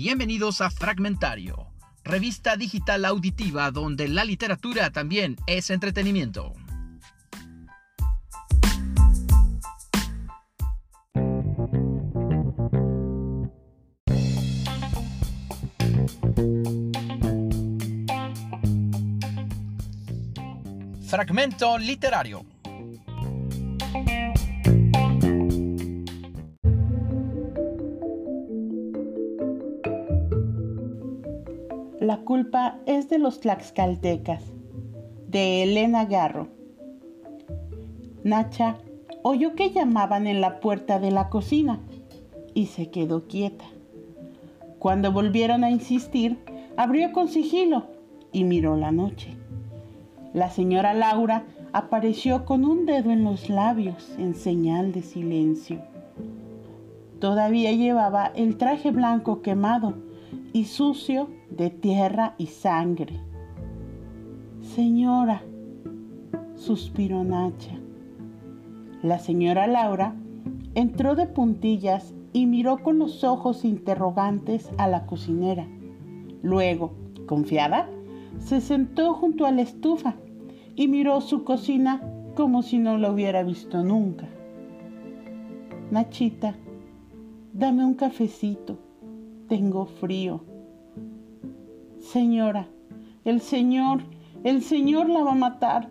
Bienvenidos a Fragmentario, revista digital auditiva donde la literatura también es entretenimiento. Fragmento literario. La culpa es de los tlaxcaltecas, de Elena Garro. Nacha oyó que llamaban en la puerta de la cocina y se quedó quieta. Cuando volvieron a insistir, abrió con sigilo y miró la noche. La señora Laura apareció con un dedo en los labios en señal de silencio. Todavía llevaba el traje blanco quemado y sucio de tierra y sangre. Señora, suspiró Nacha. La señora Laura entró de puntillas y miró con los ojos interrogantes a la cocinera. Luego, confiada, se sentó junto a la estufa y miró su cocina como si no lo hubiera visto nunca. Nachita, dame un cafecito, tengo frío. Señora, el Señor, el Señor la va a matar.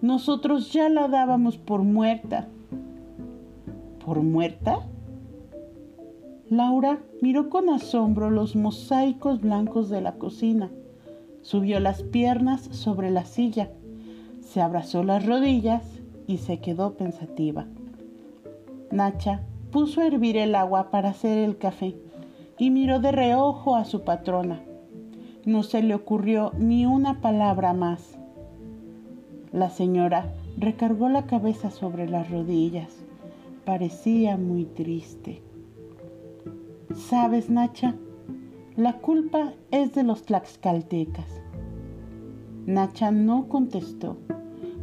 Nosotros ya la dábamos por muerta. ¿Por muerta? Laura miró con asombro los mosaicos blancos de la cocina Subió las piernas sobre la silla, se abrazó las rodillas y se quedó pensativa. Nacha puso a hervir el agua para hacer el café y miró de reojo a su patrona. No se le ocurrió ni una palabra más. La señora recargó la cabeza sobre las rodillas. Parecía muy triste. ¿Sabes, Nacha? La culpa es de los tlaxcaltecas. Nacha no contestó.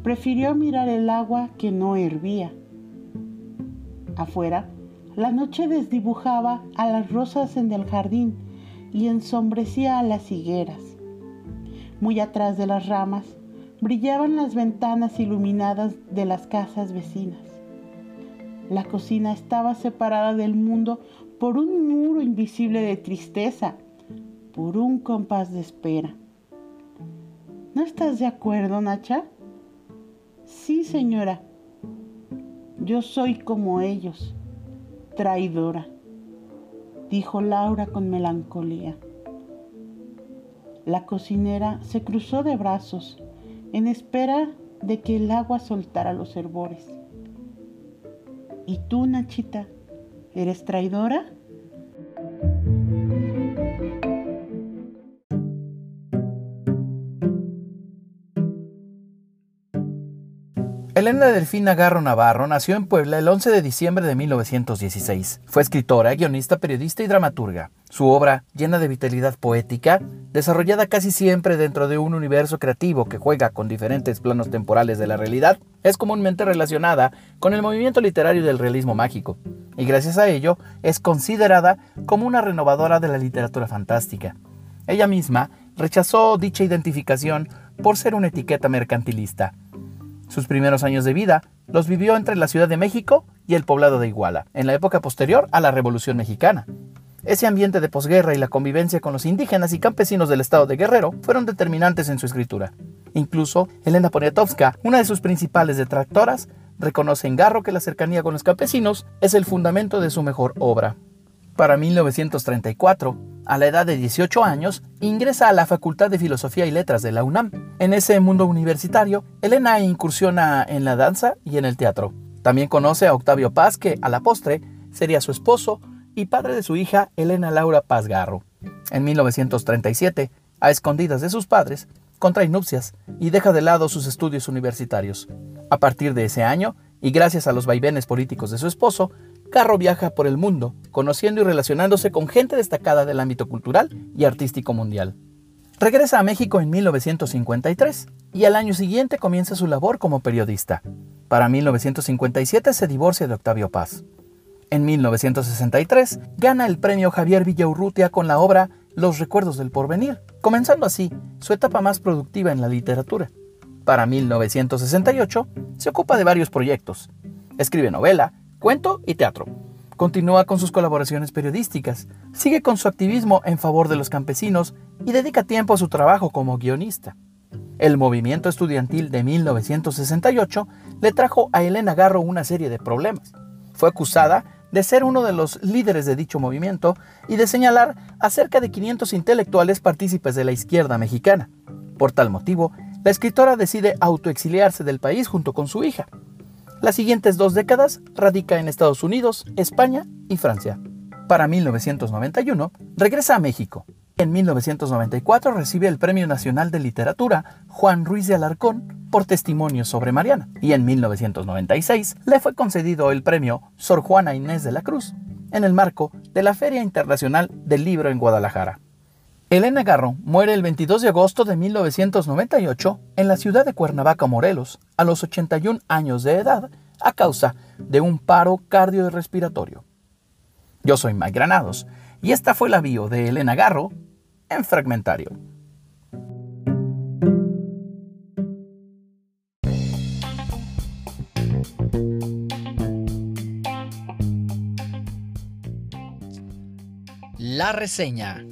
Prefirió mirar el agua que no hervía. Afuera, la noche desdibujaba a las rosas en el jardín y ensombrecía a las higueras. Muy atrás de las ramas brillaban las ventanas iluminadas de las casas vecinas. La cocina estaba separada del mundo por un muro invisible de tristeza, por un compás de espera. ¿No estás de acuerdo, Nacha? Sí, señora. Yo soy como ellos, traidora, dijo Laura con melancolía. La cocinera se cruzó de brazos en espera de que el agua soltara los hervores. ¿Y tú, Nachita? ¿Eres traidora? Elena Delfina Garro Navarro nació en Puebla el 11 de diciembre de 1916. Fue escritora, guionista, periodista y dramaturga. Su obra, llena de vitalidad poética, desarrollada casi siempre dentro de un universo creativo que juega con diferentes planos temporales de la realidad, es comúnmente relacionada con el movimiento literario del realismo mágico, y gracias a ello es considerada como una renovadora de la literatura fantástica. Ella misma rechazó dicha identificación por ser una etiqueta mercantilista. Sus primeros años de vida los vivió entre la Ciudad de México y el poblado de Iguala, en la época posterior a la Revolución Mexicana. Ese ambiente de posguerra y la convivencia con los indígenas y campesinos del estado de Guerrero fueron determinantes en su escritura. Incluso Elena Poniatowska, una de sus principales detractoras, reconoce en Garro que la cercanía con los campesinos es el fundamento de su mejor obra. Para 1934, a la edad de 18 años, ingresa a la Facultad de Filosofía y Letras de la UNAM. En ese mundo universitario, Elena incursiona en la danza y en el teatro. También conoce a Octavio Paz, que a la postre sería su esposo y padre de su hija Elena Laura Paz Garro. En 1937, a escondidas de sus padres, contrae nupcias y deja de lado sus estudios universitarios. A partir de ese año, y gracias a los vaivenes políticos de su esposo, Garro viaja por el mundo, conociendo y relacionándose con gente destacada del ámbito cultural y artístico mundial. Regresa a México en 1953 y al año siguiente comienza su labor como periodista. Para 1957 se divorcia de Octavio Paz. En 1963 gana el premio Javier Villaurrutia con la obra Los recuerdos del porvenir, comenzando así su etapa más productiva en la literatura. Para 1968 se ocupa de varios proyectos. Escribe novela, cuento y teatro. Continúa con sus colaboraciones periodísticas, sigue con su activismo en favor de los campesinos y dedica tiempo a su trabajo como guionista. El movimiento estudiantil de 1968 le trajo a Elena Garro una serie de problemas. Fue acusada de ser uno de los líderes de dicho movimiento y de señalar a cerca de 500 intelectuales partícipes de la izquierda mexicana. Por tal motivo, la escritora decide autoexiliarse del país junto con su hija. Las siguientes dos décadas radica en Estados Unidos, España y Francia. Para 1991 regresa a México. En 1994 recibe el Premio Nacional de Literatura Juan Ruiz de Alarcón por testimonios sobre Mariana. Y en 1996 le fue concedido el premio Sor Juana Inés de la Cruz en el marco de la Feria Internacional del Libro en Guadalajara. Elena Garro muere el 22 de agosto de 1998 en la ciudad de Cuernavaca, Morelos, a los 81 años de edad, a causa de un paro cardiorrespiratorio. Yo soy Mike Granados y esta fue la bio de Elena Garro en Fragmentario. La reseña.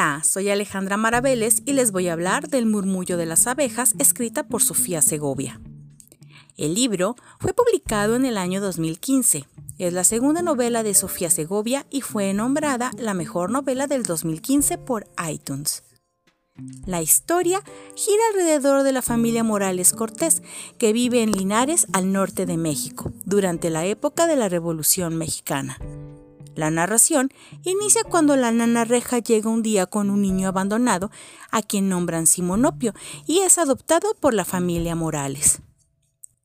Hola, soy Alejandra Maraveles y les voy a hablar del Murmullo de las abejas escrita por Sofía Segovia. El libro fue publicado en el año 2015. Es la segunda novela de Sofía Segovia y fue nombrada la mejor novela del 2015 por iTunes. La historia gira alrededor de la familia Morales Cortés, que vive en Linares, al norte de México, durante la época de la Revolución Mexicana. La narración inicia cuando la nana reja llega un día con un niño abandonado a quien nombran Simonopio y es adoptado por la familia Morales.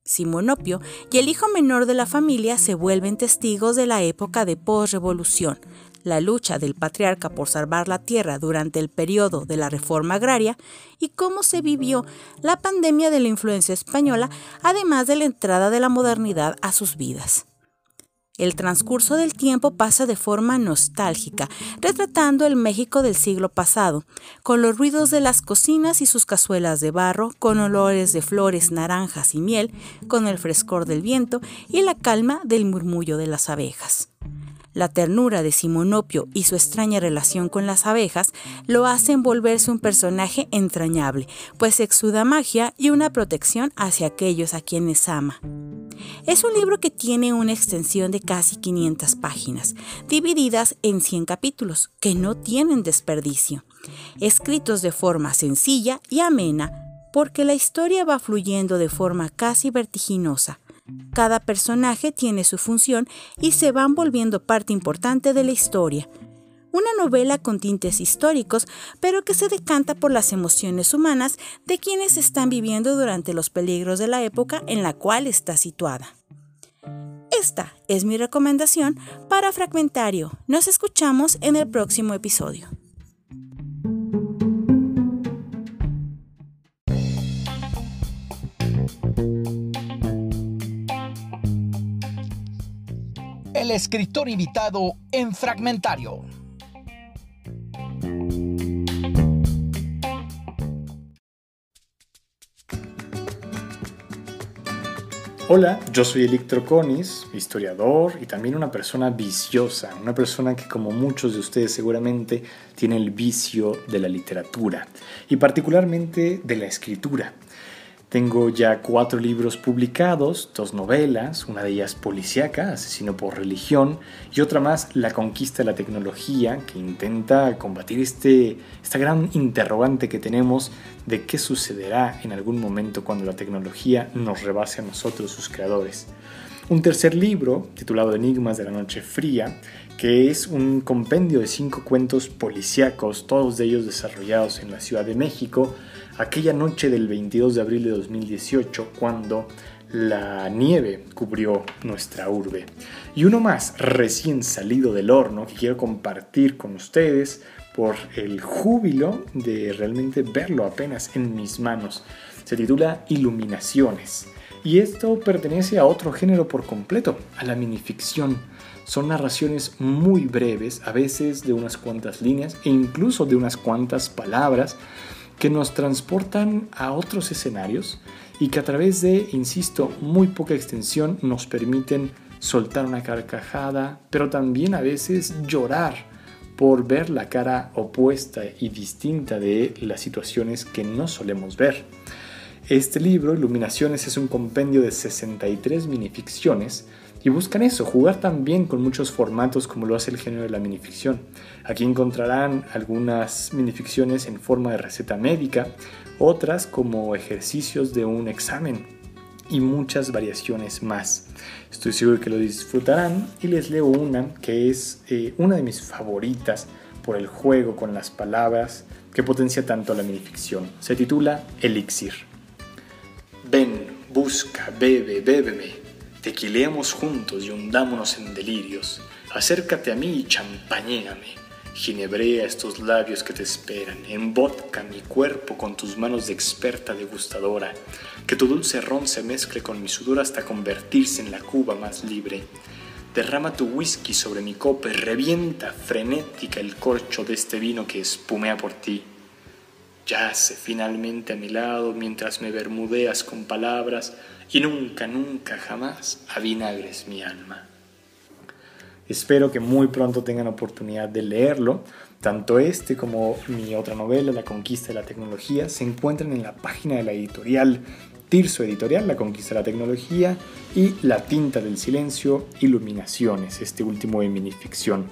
Simonopio y el hijo menor de la familia se vuelven testigos de la época de posrevolución, la lucha del patriarca por salvar la tierra durante el periodo de la reforma agraria y cómo se vivió la pandemia de la influencia española, además de la entrada de la modernidad a sus vidas. El transcurso del tiempo pasa de forma nostálgica, retratando el México del siglo pasado, con los ruidos de las cocinas y sus cazuelas de barro, con olores de flores, naranjas y miel, con el frescor del viento y la calma del murmullo de las abejas. La ternura de Simonopio y su extraña relación con las abejas lo hacen volverse un personaje entrañable, pues exuda magia y una protección hacia aquellos a quienes ama. Es un libro que tiene una extensión de casi 500 páginas, divididas en 100 capítulos, que no tienen desperdicio, escritos de forma sencilla y amena, porque la historia va fluyendo de forma casi vertiginosa, cada personaje tiene su función y se van volviendo parte importante de la historia. Una novela con tintes históricos, pero que se decanta por las emociones humanas de quienes están viviendo durante los peligros de la época en la cual está situada. Esta es mi recomendación para Fragmentario. Nos escuchamos en el próximo episodio. El escritor invitado en Fragmentario. Hola, yo soy Electro Conis, historiador y también una persona viciosa, una persona que como muchos de ustedes seguramente tiene el vicio de la literatura y particularmente de la escritura. Tengo ya cuatro libros publicados, dos novelas, una de ellas policíaca, Asesino por religión, y otra más, La conquista de la tecnología, que intenta combatir este, esta gran interrogante que tenemos de qué sucederá en algún momento cuando la tecnología nos rebase a nosotros, sus creadores. Un tercer libro, titulado Enigmas de la Noche Fría, que es un compendio de cinco cuentos policíacos, todos de ellos desarrollados en la Ciudad de México, aquella noche del 22 de abril de 2018, cuando la nieve cubrió nuestra urbe. Y uno más recién salido del horno que quiero compartir con ustedes por el júbilo de realmente verlo apenas en mis manos. Se titula Iluminaciones. Y esto pertenece a otro género por completo, a la minificción. Son narraciones muy breves, a veces de unas cuantas líneas e incluso de unas cuantas palabras, que nos transportan a otros escenarios y que a través de, insisto, muy poca extensión nos permiten soltar una carcajada, pero también a veces llorar por ver la cara opuesta y distinta de las situaciones que no solemos ver. Este libro, Iluminaciones, es un compendio de 63 minificciones y buscan eso, jugar también con muchos formatos como lo hace el género de la minificción. Aquí encontrarán algunas minificciones en forma de receta médica, otras como ejercicios de un examen y muchas variaciones más. Estoy seguro que lo disfrutarán y les leo una que es eh, una de mis favoritas por el juego con las palabras que potencia tanto la minificción. Se titula Elixir. Ven, busca, bebe, bébeme Tequileamos juntos y hundámonos en delirios. Acércate a mí y champañéame. Ginebrea estos labios que te esperan. Embotca mi cuerpo con tus manos de experta degustadora. Que tu dulce ron se mezcle con mi sudor hasta convertirse en la cuba más libre. Derrama tu whisky sobre mi copa y revienta frenética el corcho de este vino que espumea por ti. Yace finalmente a mi lado mientras me bermudeas con palabras y nunca, nunca, jamás avinagres mi alma. Espero que muy pronto tengan oportunidad de leerlo. Tanto este como mi otra novela, La Conquista de la Tecnología, se encuentran en la página de la editorial Tirso Editorial, La Conquista de la Tecnología, y La Tinta del Silencio, Iluminaciones, este último de minificción.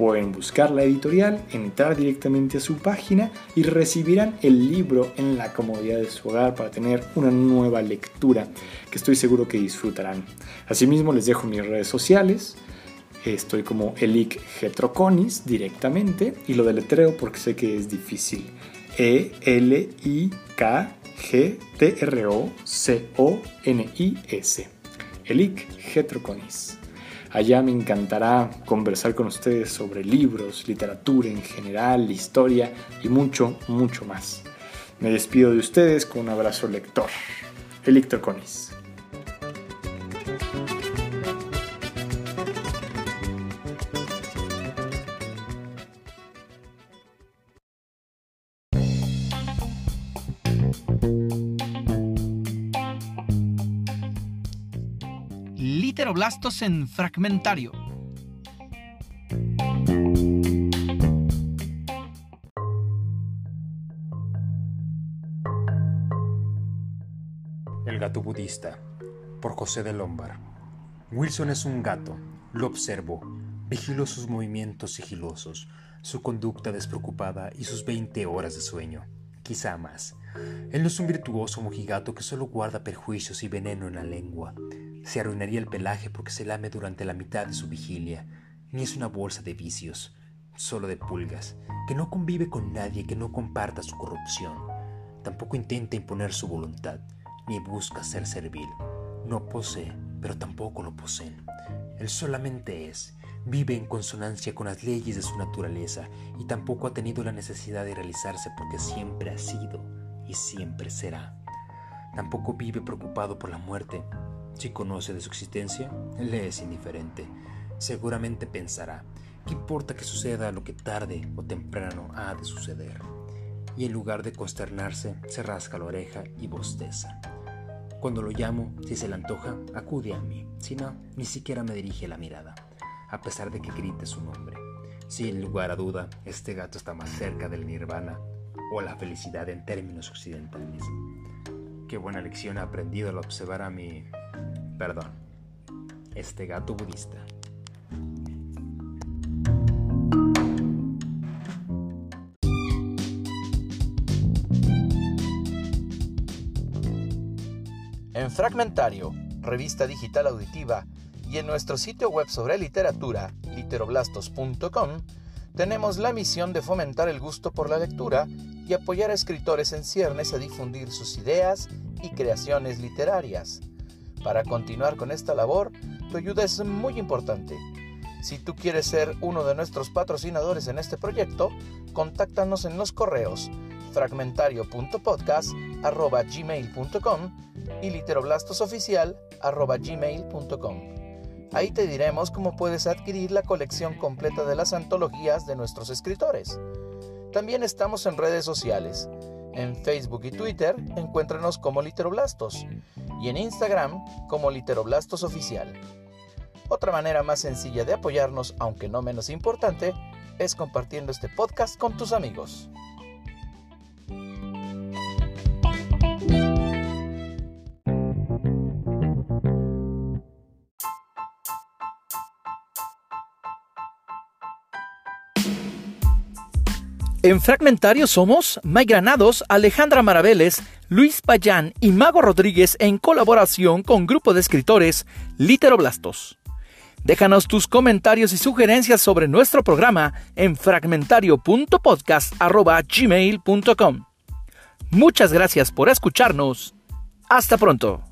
Pueden buscar la editorial, entrar directamente a su página y recibirán el libro en la comodidad de su hogar para tener una nueva lectura que estoy seguro que disfrutarán. Asimismo les dejo mis redes sociales. Estoy como Elic Getroconis directamente y lo deletreo porque sé que es difícil. E-L-I-K-G-T-R-O-C-O-N-I-S. Elic Getroconis. Allá me encantará conversar con ustedes sobre libros, literatura en general, historia y mucho, mucho más. Me despido de ustedes con un abrazo lector. Electroconis. Literoblastos en fragmentario. El gato budista, por José de Lombard. Wilson es un gato, lo observo, vigilo sus movimientos sigilosos, su conducta despreocupada y sus 20 horas de sueño, quizá más. Él no es un virtuoso mojigato que solo guarda perjuicios y veneno en la lengua. Se arruinaría el pelaje porque se lame durante la mitad de su vigilia. Ni es una bolsa de vicios, solo de pulgas, que no convive con nadie que no comparta su corrupción. Tampoco intenta imponer su voluntad, ni busca ser servil. No posee, pero tampoco lo poseen. Él solamente es, vive en consonancia con las leyes de su naturaleza y tampoco ha tenido la necesidad de realizarse porque siempre ha sido y siempre será. Tampoco vive preocupado por la muerte. Si conoce de su existencia, le es indiferente. Seguramente pensará, ¿qué importa que suceda lo que tarde o temprano ha de suceder? Y en lugar de consternarse, se rasca la oreja y bosteza. Cuando lo llamo, si se le antoja, acude a mí. Si no, ni siquiera me dirige la mirada, a pesar de que grite su nombre. Sin lugar a duda, este gato está más cerca del nirvana o la felicidad en términos occidentales. Qué buena lección he aprendido al observar a mi... perdón, este gato budista. En Fragmentario, revista digital auditiva, y en nuestro sitio web sobre literatura, literoblastos.com, tenemos la misión de fomentar el gusto por la lectura y apoyar a escritores en ciernes a difundir sus ideas y creaciones literarias. Para continuar con esta labor, tu ayuda es muy importante. Si tú quieres ser uno de nuestros patrocinadores en este proyecto, contáctanos en los correos fragmentario.podcast.gmail.com y literoblastosoficial.gmail.com. Ahí te diremos cómo puedes adquirir la colección completa de las antologías de nuestros escritores. También estamos en redes sociales. En Facebook y Twitter encuéntranos como Literoblastos y en Instagram como Literoblastos Oficial. Otra manera más sencilla de apoyarnos, aunque no menos importante, es compartiendo este podcast con tus amigos. En Fragmentario somos May Granados, Alejandra Maraveles, Luis Payán y Mago Rodríguez en colaboración con grupo de escritores Literoblastos. Déjanos tus comentarios y sugerencias sobre nuestro programa en fragmentario.podcast.gmail.com. Muchas gracias por escucharnos. Hasta pronto.